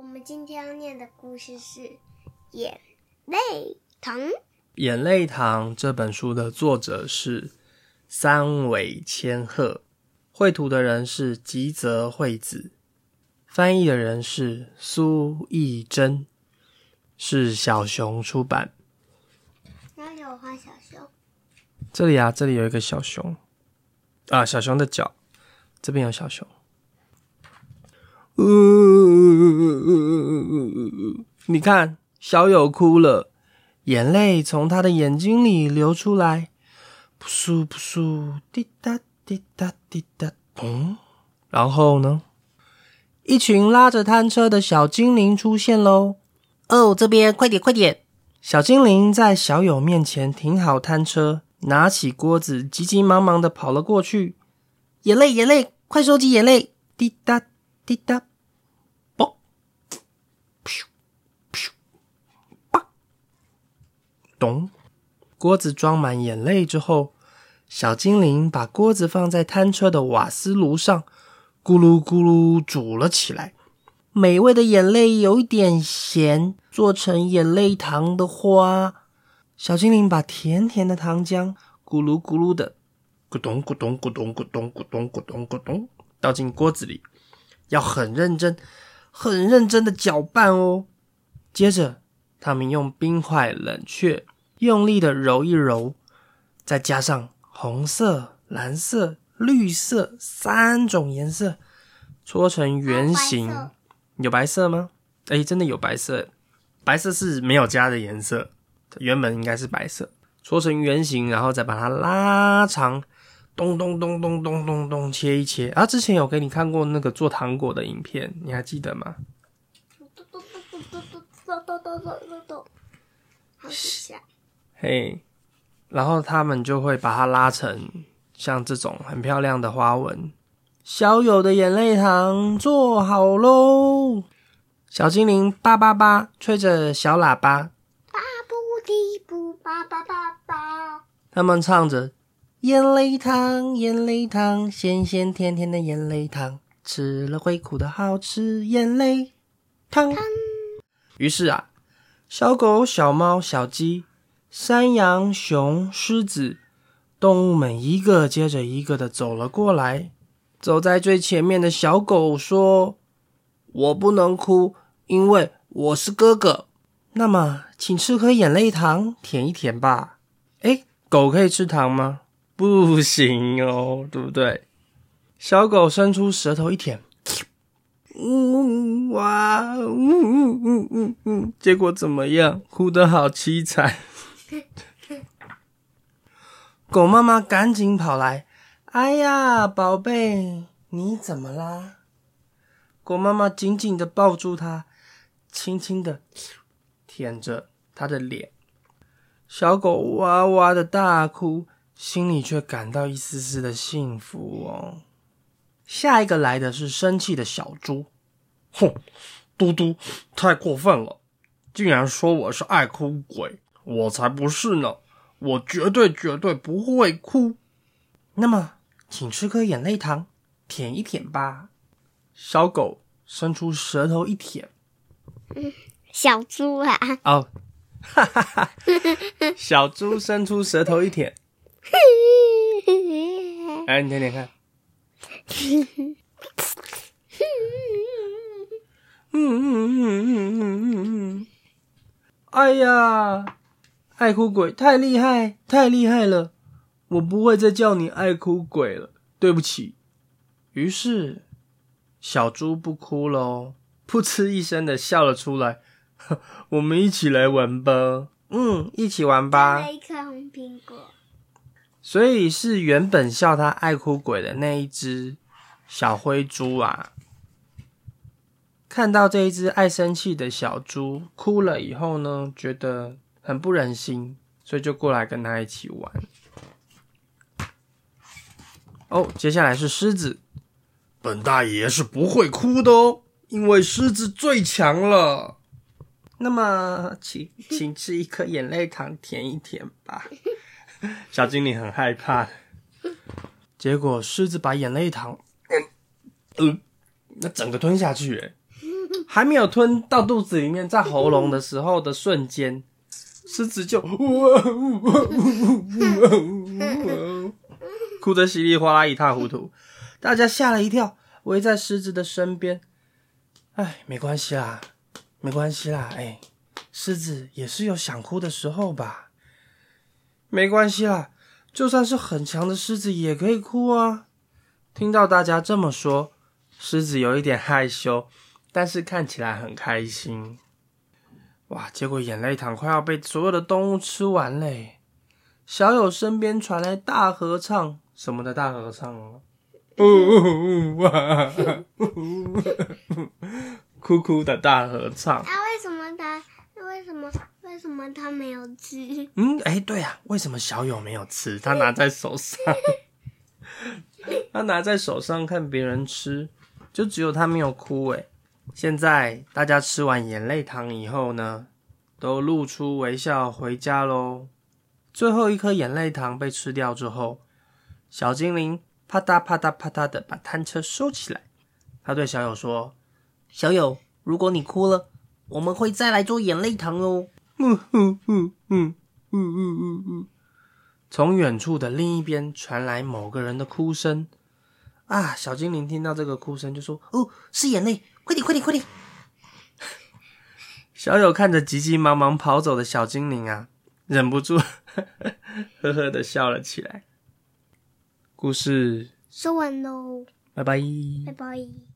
我们今天要念的故事是《眼泪糖》。《眼泪糖》这本书的作者是三尾千鹤，绘图的人是吉泽惠子，翻译的人是苏艺珍，是小熊出版。哪里有画小熊？这里啊，这里有一个小熊啊，小熊的脚，这边有小熊。你看，小友哭了，眼泪从他的眼睛里流出来，扑簌扑簌，滴答滴答滴答，咚。然后呢，一群拉着摊车的小精灵出现喽！哦，这边快点快点！小精灵在小友面前停好摊车，拿起锅子，急急忙忙的跑了过去。眼泪眼泪，快收集眼泪！滴答滴答。咚！锅子装满眼泪之后，小精灵把锅子放在摊车的瓦斯炉上，咕噜咕噜煮了起来。美味的眼泪有一点咸，做成眼泪糖的花。小精灵把甜甜的糖浆咕噜咕噜的咕咚咕咚咕咚咕咚咕咚咕咚咕咚倒进锅子里，要很认真、很认真的搅拌哦。接着，他们用冰块冷却。用力的揉一揉，再加上红色、蓝色、绿色三种颜色，搓成圆形。有白色吗？哎，真的有白色。白色是没有加的颜色，原本应该是白色。搓成圆形，然后再把它拉长，咚咚咚咚咚咚咚，切一切。啊，之前有给你看过那个做糖果的影片，你还记得吗？抱抱豆豆，好底。嘿，然后他们就会把它拉成像这种很漂亮的花纹。小友的眼泪糖做好喽！小精灵叭叭叭吹着小喇叭，叭不滴不叭叭叭叭。他们唱着眼泪糖，眼泪糖，咸咸甜甜的眼泪糖，吃了会苦的好吃眼泪糖。于是啊，小狗、小猫、小鸡。山羊、熊、狮子，动物们一个接着一个的走了过来。走在最前面的小狗说：“我不能哭，因为我是哥哥。”那么，请吃颗眼泪糖，舔一舔吧。哎，狗可以吃糖吗？不行哦，对不对？小狗伸出舌头一舔，呜哇，嗯嗯嗯嗯嗯，结果怎么样？哭得好凄惨。狗妈妈赶紧跑来，哎呀，宝贝，你怎么啦？狗妈妈紧紧的抱住它，轻轻的舔着它的脸。小狗哇哇的大哭，心里却感到一丝丝的幸福哦。下一个来的是生气的小猪，哼，嘟嘟，太过分了，竟然说我是爱哭鬼。我才不是呢！我绝对绝对不会哭。那么，请吃颗眼泪糖，舔一舔吧。小狗伸出舌头一舔，小猪啊！哦，哈哈哈！小猪伸出舌头一舔，哎，你舔舔看。嗯嗯嗯嗯嗯嗯，哎呀！爱哭鬼太厉害，太厉害了！我不会再叫你爱哭鬼了，对不起。于是，小猪不哭喽，噗嗤一声的笑了出来。我们一起来玩吧。嗯，一起玩吧。一颗红苹果。所以是原本笑他爱哭鬼的那一只小灰猪啊，看到这一只爱生气的小猪哭了以后呢，觉得。很不忍心，所以就过来跟他一起玩。哦，接下来是狮子，本大爷是不会哭的哦，因为狮子最强了。那么，请请吃一颗眼泪糖，舔一舔吧。小精灵很害怕，结果狮子把眼泪糖，嗯，那整个吞下去，还没有吞到肚子里面，在喉咙的时候的瞬间，狮子就呜呜呜呜呜呜哭得稀里哗啦一塌糊涂，大家吓了一跳，围在狮子的身边。哎，没关系啦，没关系啦，哎，狮子也是有想哭的时候吧？没关系啦，就算是很强的狮子也可以哭啊。听到大家这么说，狮子有一点害羞，但是看起来很开心。哇！结果眼泪糖快要被所有的动物吃完嘞。小友身边传来大合唱，什么的大合唱哦？哇！哭哭的大合唱。那为什么他？为什么？为什么他没有吃？嗯，哎，对啊，为什么小友没有吃？他拿在手上。他拿在手上看别人吃，就只有他没有哭诶。现在大家吃完眼泪糖以后呢，都露出微笑回家喽。最后一颗眼泪糖被吃掉之后，小精灵啪嗒啪嗒啪嗒的把摊车收起来。他对小友说：“小友，如果你哭了，我们会再来做眼泪糖哦。”嗯嗯嗯嗯嗯嗯嗯嗯。从远处的另一边传来某个人的哭声，啊！小精灵听到这个哭声就说：“哦，是眼泪，快点，快点，快点！”小友看着急急忙忙跑走的小精灵啊，忍不住 呵呵的笑了起来。故事说完喽，拜拜，拜拜。